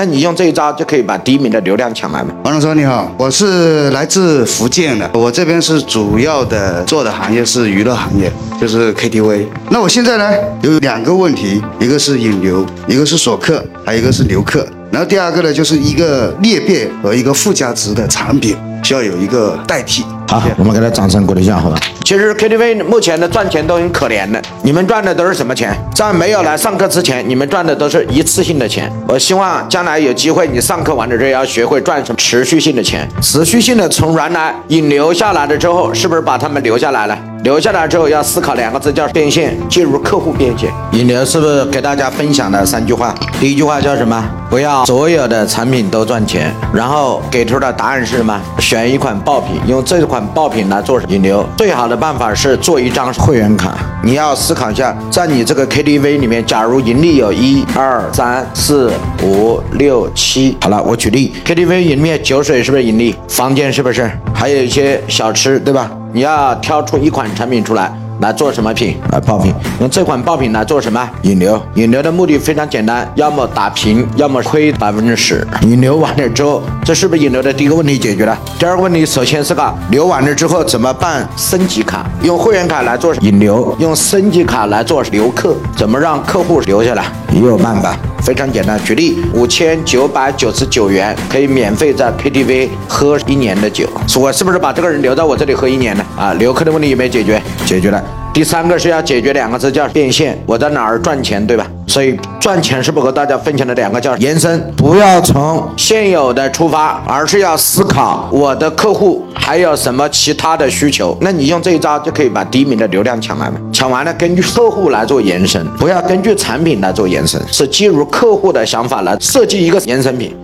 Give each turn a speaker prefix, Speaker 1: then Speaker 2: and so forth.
Speaker 1: 那你用这一招就可以把第一名的流量抢来吗？
Speaker 2: 王老师你好，我是来自福建的，我这边是主要的做的行业是娱乐行业，就是 KTV。那我现在呢有两个问题，一个是引流，一个是锁客，还有一个是留客。然后第二个呢就是一个裂变和一个附加值的产品需要有一个代替。
Speaker 1: 好，我们给他掌声鼓励一下，好吧？其实 KTV 目前的赚钱都很可怜的，你们赚的都是什么钱？在没有来上课之前，你们赚的都是一次性的钱。我希望将来有机会，你上课完了之后要学会赚什么持续性的钱，持续性的从原来引流下来了之后，是不是把他们留下来了？留下来之后要思考两个字，叫变现，进入客户变现。引流是不是给大家分享了三句话？第一句话叫什么？不要所有的产品都赚钱。然后给出的答案是什么？选一款爆品，用这款爆品来做引流。最好的办法是做一张会员卡。你要思考一下，在你这个 KTV 里面，假如盈利有一二三四五六七，好了，我举例，KTV 里面酒水是不是盈利？房间是不是？还有一些小吃，对吧？你要挑出一款产品出来。来做什么品？来爆品，用这款爆品来做什么？引流。引流的目的非常简单，要么打平，要么亏百分之十。引流完了之后，这是不是引流的第一个问题解决了？第二个问题，首先是个流完了之后怎么办？升级卡，用会员卡来做引流，用升级卡来做留客，怎么让客户留下来？也有办法，非常简单。举例，五千九百九十九元可以免费在 KTV 喝一年的酒，我是不是把这个人留在我这里喝一年呢？啊，留客的问题有没有解决？解决了。第三个是要解决两个字，叫变现。我在哪儿赚钱，对吧？所以赚钱是不和大家分享的两个叫延伸，不要从现有的出发，而是要思考我的客户还有什么其他的需求。那你用这一招就可以把第一名的流量抢来了？抢完了，根据客户来做延伸，不要根据产品来做延伸，是基于客户的想法来设计一个延伸品。